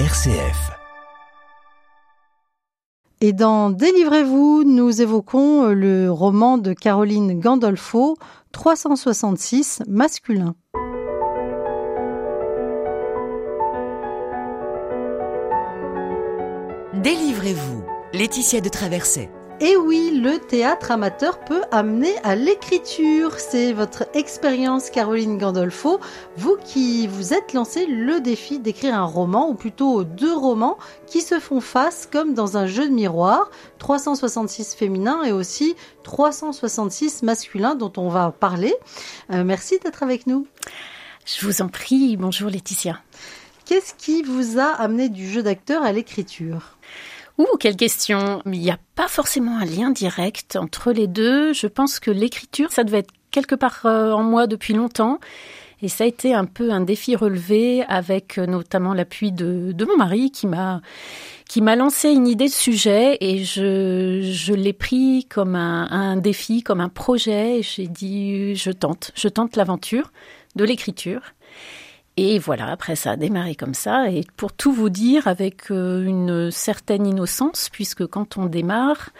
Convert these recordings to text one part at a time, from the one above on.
RCF. Et dans Délivrez-vous, nous évoquons le roman de Caroline Gandolfo, 366 masculin. Délivrez-vous, Laetitia de Traverset. Et oui, le théâtre amateur peut amener à l'écriture. C'est votre expérience, Caroline Gandolfo. Vous qui vous êtes lancé le défi d'écrire un roman, ou plutôt deux romans, qui se font face comme dans un jeu de miroir. 366 féminins et aussi 366 masculins dont on va parler. Euh, merci d'être avec nous. Je vous en prie. Bonjour Laetitia. Qu'est-ce qui vous a amené du jeu d'acteur à l'écriture? Ouh, quelle question Il n'y a pas forcément un lien direct entre les deux. Je pense que l'écriture, ça devait être quelque part euh, en moi depuis longtemps. Et ça a été un peu un défi relevé avec euh, notamment l'appui de, de, mon mari qui m'a qui m'a lancé une idée de sujet et je, je l'ai pris comme un, un, défi, comme un projet. J'ai dit je tente, je tente l'aventure de l'écriture. Et voilà, après ça a démarré comme ça. Et pour tout vous dire, avec euh, une certaine innocence, puisque quand on démarre,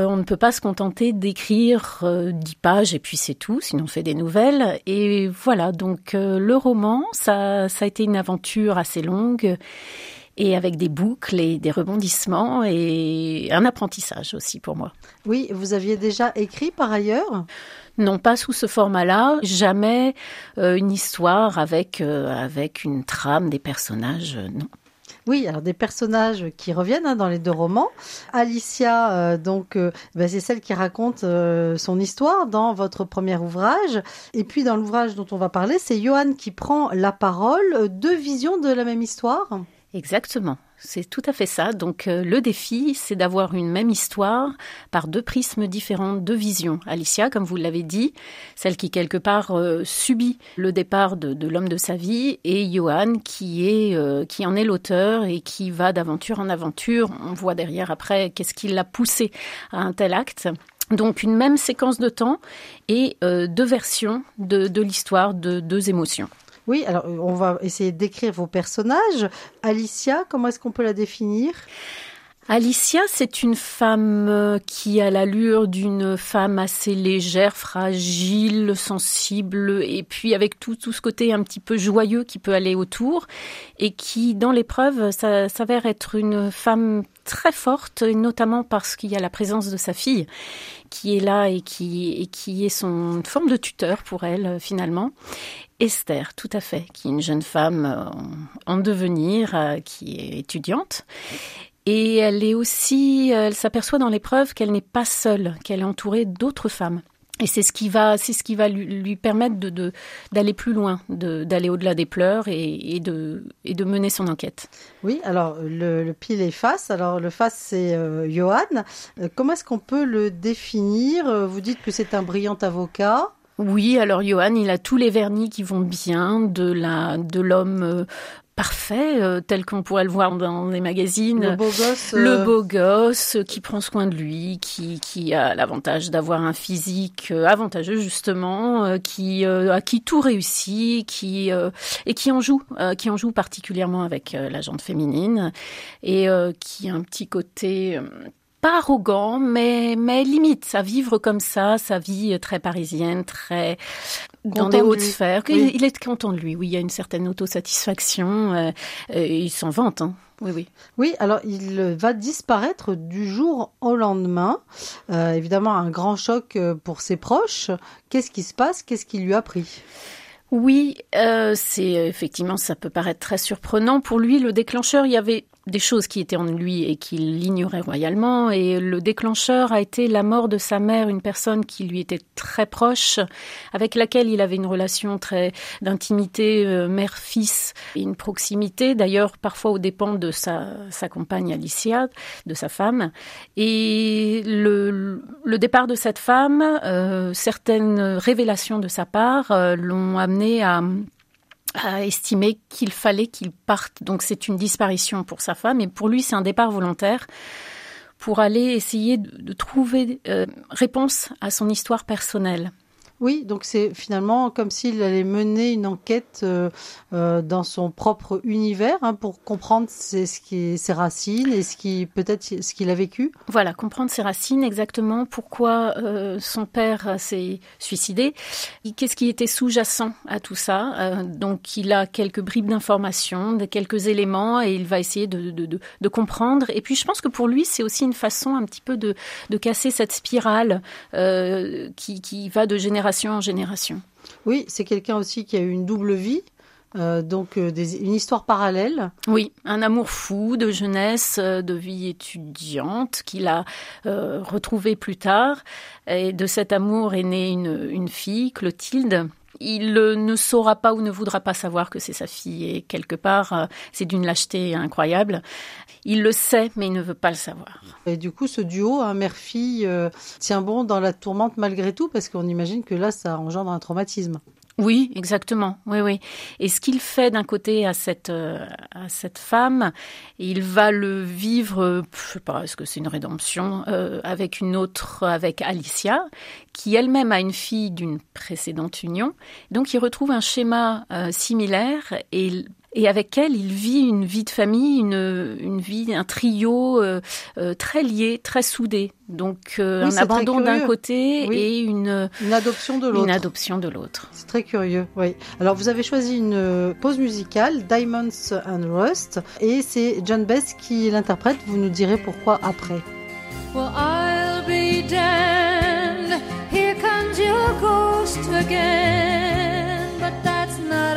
euh, on ne peut pas se contenter d'écrire euh, dix pages et puis c'est tout, sinon on fait des nouvelles. Et voilà, donc le roman, ça, ça a été une aventure assez longue et avec des boucles et des rebondissements et un apprentissage aussi pour moi. Oui, vous aviez déjà écrit par ailleurs? Non, pas sous ce format-là. Jamais euh, une histoire avec, euh, avec une trame, des personnages, euh, non. Oui, alors des personnages qui reviennent hein, dans les deux romans. Alicia, donc, bah, c'est celle qui raconte son histoire dans votre premier ouvrage. Et puis dans l'ouvrage dont on va parler, c'est Johan qui prend la parole. Deux visions de la même histoire Exactement. C'est tout à fait ça. Donc euh, le défi, c'est d'avoir une même histoire par deux prismes différents, deux visions. Alicia, comme vous l'avez dit, celle qui quelque part euh, subit le départ de, l'homme de sa vie, et Johan qui est euh, qui en est l'auteur et qui va d'aventure en aventure. On voit derrière après qu'est-ce qui l'a poussé à un tel acte. Donc une même séquence de temps et deux versions de, de l'histoire, de deux émotions. Oui, alors euh, on va essayer décrire vos personnages. Alicia, comment est-ce qu'on peut la définir? Alicia, c'est une femme euh, qui a l'allure d'une femme assez légère, fragile, sensible, et puis avec tout, tout ce côté un petit peu joyeux qui peut aller autour, et qui, dans l'épreuve, s'avère être une femme très forte, notamment parce qu'il y a la présence de sa fille qui est là et qui, et qui est son forme de tuteur pour elle, finalement. Esther, tout à fait, qui est une jeune femme en, en devenir, euh, qui est étudiante et elle est aussi, elle s'aperçoit dans l'épreuve qu'elle n'est pas seule, qu'elle est entourée d'autres femmes. Et c'est ce qui va, c'est ce qui va lui, permettre de, d'aller plus loin, d'aller au-delà des pleurs et, de, et de mener son enquête. Oui, alors le, le pile est face. Alors le face, c'est euh, Johan. Euh, comment est-ce qu'on peut le définir? Vous dites que c'est un brillant avocat. Oui, alors Johan, il a tous les vernis qui vont bien, de la, de l'homme euh, parfait, euh, tel qu'on pourrait le voir dans les magazines. Le beau gosse. Le euh, beau gosse qui prend soin de lui, qui, qui a l'avantage d'avoir un physique euh, avantageux justement, qui à qui tout réussit, qui et qui en joue, qui en joue particulièrement avec la jante féminine et qui a un petit côté pas arrogant, mais, mais limite, sa vivre comme ça, sa vie très parisienne, très dans des hautes sphères. Il est content de lui, oui, il y a une certaine autosatisfaction, euh, il s'en vante. Hein. Oui, oui. Oui, alors il va disparaître du jour au lendemain. Euh, évidemment, un grand choc euh, pour ses proches. Qu'est-ce qui se passe? Qu'est-ce qui lui a pris? Oui, euh, c'est effectivement, ça peut paraître très surprenant. Pour lui, le déclencheur, il y avait des choses qui étaient en lui et qu'il ignorait royalement. Et le déclencheur a été la mort de sa mère, une personne qui lui était très proche, avec laquelle il avait une relation très d'intimité euh, mère-fils, une proximité, d'ailleurs parfois aux dépens de sa, compagne Alicia, de sa femme. Et le, le départ de cette femme, euh, certaines révélations de sa part euh, l'ont amené à a estimé qu'il fallait qu'il parte. Donc c'est une disparition pour sa femme et pour lui c'est un départ volontaire pour aller essayer de, trouver euh, réponse à son histoire personnelle. Oui, donc c'est finalement comme s'il allait mener une enquête euh, euh, dans son propre univers hein, pour comprendre ses, racines et ce qui peut-être ce qu'il a vécu. Voilà, comprendre ses racines exactement, pourquoi euh, son père s'est suicidé, qu'est-ce qui était sous-jacent à tout ça. Donc il a quelques bribes d'informations, quelques éléments et il va essayer de, comprendre. Et puis je pense que pour lui c'est aussi une façon un petit peu de, casser cette spirale qui va de génération en génération. Oui, c'est quelqu'un aussi qui a eu une double vie. Euh, donc euh, des, une histoire parallèle. Oui, un amour fou de jeunesse, euh, de vie étudiante qu'il a euh, retrouvé plus tard. Et de cet amour est née une, une fille, Clotilde. Il ne saura pas ou ne voudra pas savoir que c'est sa fille et quelque part euh, c'est d'une lâcheté incroyable. Il le sait mais il ne veut pas le savoir. Et du coup ce duo, hein, mère-fille, euh, tient bon dans la tourmente malgré tout parce qu'on imagine que là ça engendre un traumatisme. Oui, exactement. Oui, oui. Et ce qu'il fait d'un côté à cette euh, à cette femme, il va le vivre. Je sais pas, est-ce que c'est une rédemption euh, avec une autre, avec Alicia, qui elle-même a une fille d'une précédente union. Donc, il retrouve un schéma euh, similaire et et avec elle, il vit une vie de famille, une, une vie, un trio euh, euh, très lié, très soudé. Donc euh, Oui, un abandon d'un côté Oui. et une, Une adoption de une l'autre. adoption de l'autre. C'est très curieux, oui. Alors vous avez choisi une pause musicale, Diamonds and Rust, et c'est John Bess qui l'interprète. Vous nous direz pourquoi après. Well, I'll be damned. Here comes your ghost again. But that's not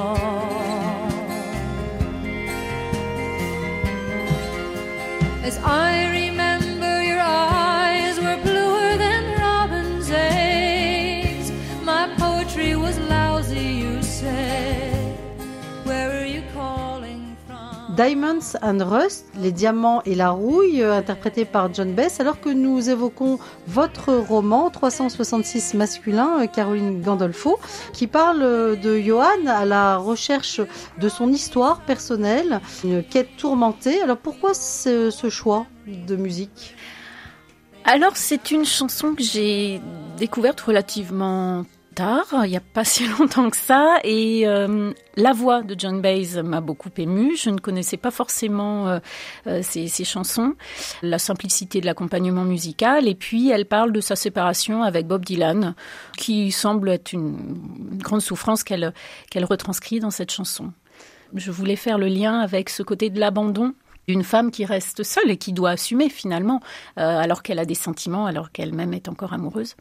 As I Diamonds and Rust, les diamants et la rouille, euh, interprété par John Bess, alors que nous évoquons votre roman 366 masculin, euh, Caroline Gandolfo, qui parle euh, de Johan à la recherche de son histoire personnelle, une quête tourmentée. Alors pourquoi ce, ce choix de musique? Alors, c'est une chanson que j'ai découverte relativement il n'y a pas si longtemps que ça, et euh, la voix de John Baez m'a beaucoup émue. Je ne connaissais pas forcément euh, euh, ces chansons, la simplicité de l'accompagnement musical, et puis elle parle de sa séparation avec Bob Dylan, qui semble être une, une grande souffrance qu'elle retranscrit dans cette chanson. Je voulais faire le lien avec ce côté de l'abandon d'une femme qui reste seule et qui doit assumer finalement, alors qu'elle a des sentiments, alors qu'elle-même est encore amoureuse.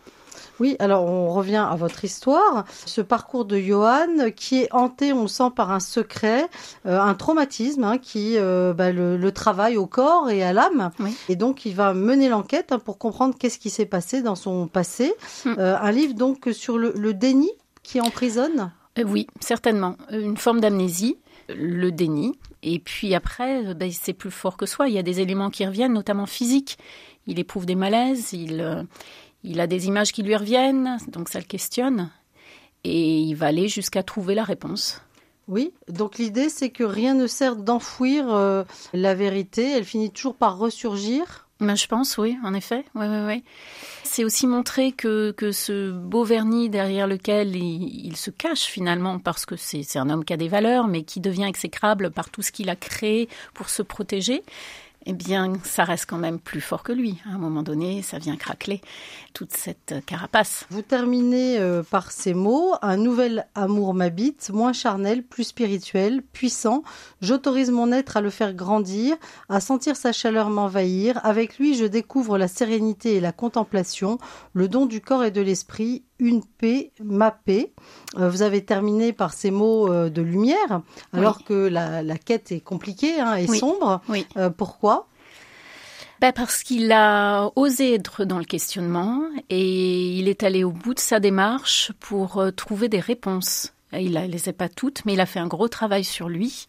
Oui, alors on revient à votre histoire. Ce parcours de Johan qui est hanté, on le sent, par un secret, euh, un traumatisme hein, qui euh, bah, le, le travaille au corps et à l'âme. Oui. Et donc il va mener l'enquête hein, pour comprendre qu'est-ce qui s'est passé dans son passé. Hmm. Euh, un livre donc sur le, le déni qui emprisonne? Oui, certainement. Une forme d'amnésie, le déni. Et puis après, ben, c'est plus fort que soi. Il y a des éléments qui reviennent, notamment physiques. Il éprouve des malaises, il, il a des images qui lui reviennent, donc ça le questionne. Et il va aller jusqu'à trouver la réponse. Oui, donc l'idée c'est que rien ne sert d'enfouir euh, la vérité. Elle finit toujours par ressurgir. Ben, je pense, oui, en effet. Ouais, ouais, ouais. C'est aussi montrer que, que ce beau vernis derrière lequel il, il se cache finalement, parce que c'est un homme qui a des valeurs, mais qui devient exécrable par tout ce qu'il a créé pour se protéger, eh bien, ça reste quand même plus fort que lui. À un moment donné, ça vient craqueler toute cette carapace. Vous terminez euh, par ces mots Un nouvel amour m'habite, moins charnel, plus spirituel, puissant. J'autorise mon être à le faire grandir, à sentir sa chaleur m'envahir. Avec lui, je découvre la sérénité et la contemplation, le don du corps et de l'esprit. Une paix, ma paix. Euh, vous avez terminé par ces mots euh, de lumière, alors que la, la quête est compliquée hein, et Oui. sombre. Oui. Euh, pourquoi? Ben parce qu'il a osé être dans le questionnement et il est allé au bout de sa démarche pour trouver des réponses. Il ne les a pas toutes, mais il a fait un gros travail sur lui.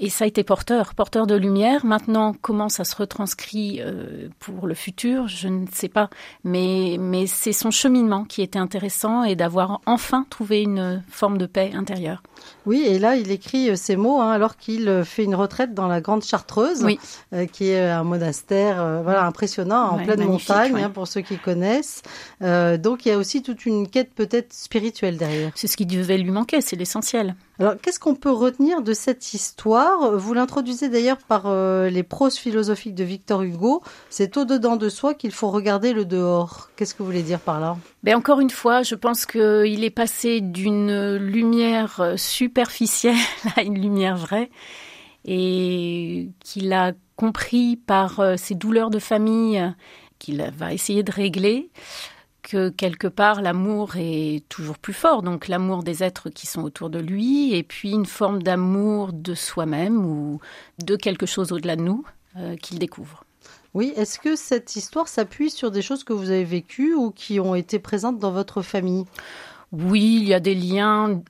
Et ça a été porteur, porteur de lumière. Maintenant, comment ça se retranscrit euh, pour le futur, je ne sais pas. Mais, mais c'est son cheminement qui était intéressant et d'avoir enfin trouvé une forme de paix intérieure. Oui, et là, il écrit euh, ces mots hein, alors qu'il euh, fait une retraite dans la Grande Chartreuse, Oui. euh, qui est un monastère euh, voilà, impressionnant en pleine montagne, ouais. hein, pour ceux qui connaissent. Euh, donc, il y a aussi toute une quête peut-être spirituelle derrière. C'est ce qui devait lui manquer, c'est l'essentiel. Alors, qu'est-ce qu'on peut retenir de cette histoire? Vous l'introduisez d'ailleurs par euh, les proses philosophiques de Victor Hugo. C'est au-dedans de soi qu'il faut regarder le dehors. Qu'est-ce que vous voulez dire par là? Ben encore une fois, je pense qu'il est passé d'une lumière superficielle à une lumière vraie et qu'il a compris par euh, ses douleurs de famille qu'il va essayer de régler que quelque part l'amour est toujours plus fort, donc l'amour des êtres qui sont autour de lui, et puis une forme d'amour de soi-même ou de quelque chose au-delà de nous euh, qu'il découvre. Oui, est-ce que cette histoire s'appuie sur des choses que vous avez vécues ou qui ont été présentes dans votre famille? Oui, il y a des liens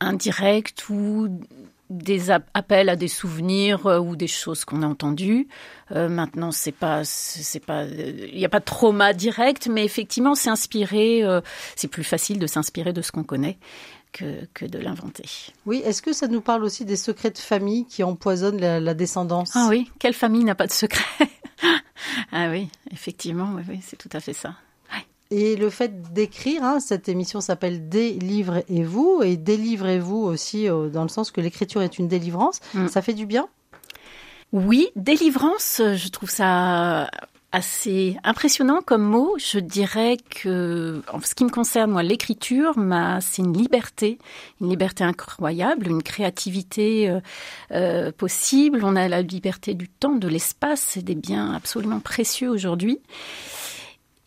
indirects ou des ap- appels à des souvenirs euh, ou des choses qu'on a entendues. Euh, maintenant, c'est pas, c'est pas, euh, il n'y a pas de trauma direct, mais effectivement, euh, c'est plus facile de s'inspirer de ce qu'on connaît que, que de l'inventer. Oui, est-ce que ça nous parle aussi des secrets de famille qui empoisonnent la, la descendance? Ah oui, quelle famille n'a pas de secret Ah oui, effectivement, oui, oui, c'est tout à fait ça. Et le fait d'écrire, hein, cette émission s'appelle Délivrez-vous et délivrez-vous aussi euh, dans le sens que l'écriture est une délivrance. Mm. Ça fait du bien? Oui, délivrance, je trouve ça assez impressionnant comme mot. Je dirais que, en ce qui me concerne, moi, l'écriture, c'est une liberté, une liberté incroyable, une créativité euh, euh, possible. On a la liberté du temps, de l'espace, c'est des biens absolument précieux aujourd'hui.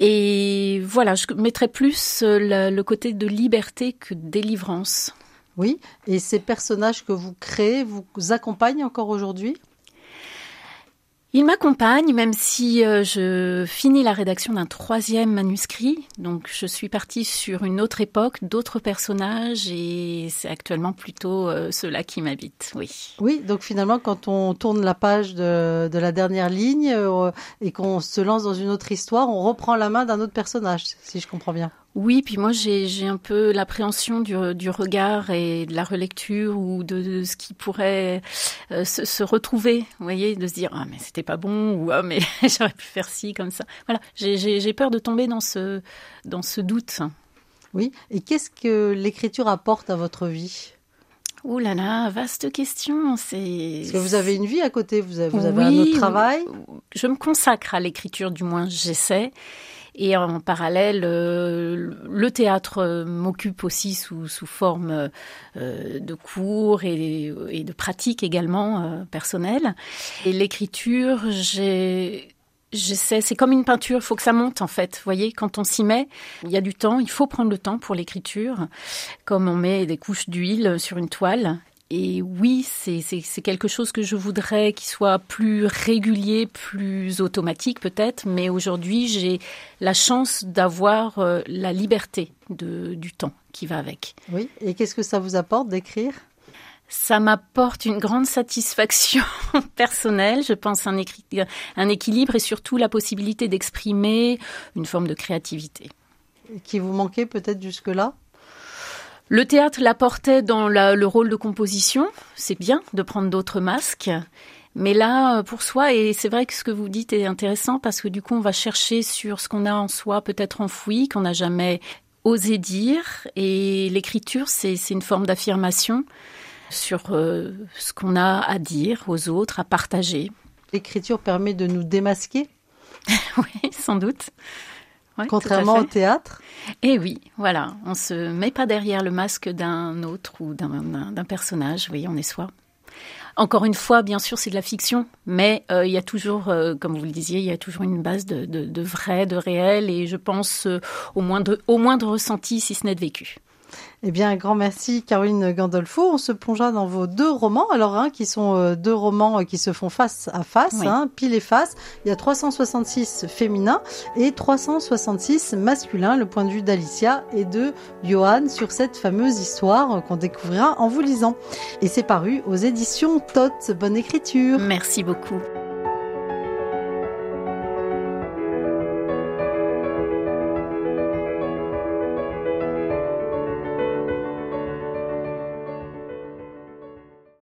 Et voilà, je mettrais plus euh, le, le côté de liberté que de délivrance. Oui. Et ces personnages que vous créez vous accompagnent encore aujourd'hui? Il m'accompagne, même si euh, je finis la rédaction d'un troisième manuscrit. Donc, je suis partie sur une autre époque, d'autres personnages, et c'est actuellement plutôt euh, ceux-là qui m'habitent. Oui. Oui, donc finalement, quand on tourne la page de, de la dernière ligne euh, et qu'on se lance dans une autre histoire, on reprend la main d'un autre personnage, si je comprends bien. Oui, puis moi j'ai un peu l'appréhension du, du regard et de la relecture ou de, de ce qui pourrait euh, se, se retrouver, vous voyez, de se dire ah mais c'était pas bon ou ah mais j'aurais pu faire ci comme ça. Voilà, j'ai peur de tomber dans ce dans ce doute. Oui. Et qu'est-ce que l'écriture apporte à votre vie? Ouh là là, vaste question. C'est. Parce que vous avez une vie à côté, vous avez, vous avez Oui, un autre travail. Je me consacre à l'écriture, du moins j'essaie. Et en parallèle, euh, le théâtre euh, m'occupe aussi sous, sous forme euh, de cours et, de pratiques également personnelles. Et l'écriture, j'ai J'essaie, c'est comme une peinture, il faut que ça monte en fait. Vous voyez, quand on s'y met, il y a du temps, il faut prendre le temps pour l'écriture, comme on met des couches d'huile sur une toile. Et oui, c'est quelque chose que je voudrais qui soit plus régulier, plus automatique peut-être, mais aujourd'hui j'ai la chance d'avoir euh, la liberté de, du temps qui va avec. Oui. Et qu'est-ce que ça vous apporte d'écrire? Ça m'apporte une grande satisfaction personnelle, je pense un, un équilibre et surtout la possibilité d'exprimer une forme de créativité. qui vous manquait peut-être jusque-là? Le théâtre l'apportait dans la- le rôle de composition, c'est bien de prendre d'autres masques. Mais là, euh, pour soi, et c'est vrai que ce que vous dites est intéressant parce que du coup, on va chercher sur ce qu'on a en soi, peut-être enfoui, qu'on n'a jamais osé dire. Et l'écriture, c'est c'est une forme d'affirmation sur euh, ce qu'on a à dire aux autres, à partager. L'écriture permet de nous démasquer, Oui, sans doute. Ouais, contrairement au théâtre. Et oui, voilà, on se met pas derrière le masque d'un autre ou d'un- personnage, oui, on est soi. Encore une fois, bien sûr, c'est de la fiction, mais euh, il y a toujours, euh, comme vous le disiez, il y a toujours une base de, de, de vrai, de réel, et je pense euh, au moins de, au moins de ressenti, si ce n'est de vécu. Eh bien, un grand merci Caroline Gandolfo. On se plongea dans vos deux romans, alors hein, qui sont euh, deux romans euh, qui se font face à face, Oui. hein, pile et face. Il y a 366 féminins et 366 masculins, le point de vue d'Alicia et de Johan sur cette fameuse histoire euh, qu'on découvrira en vous lisant. Et c'est paru aux éditions Tot. Bonne écriture. Merci beaucoup.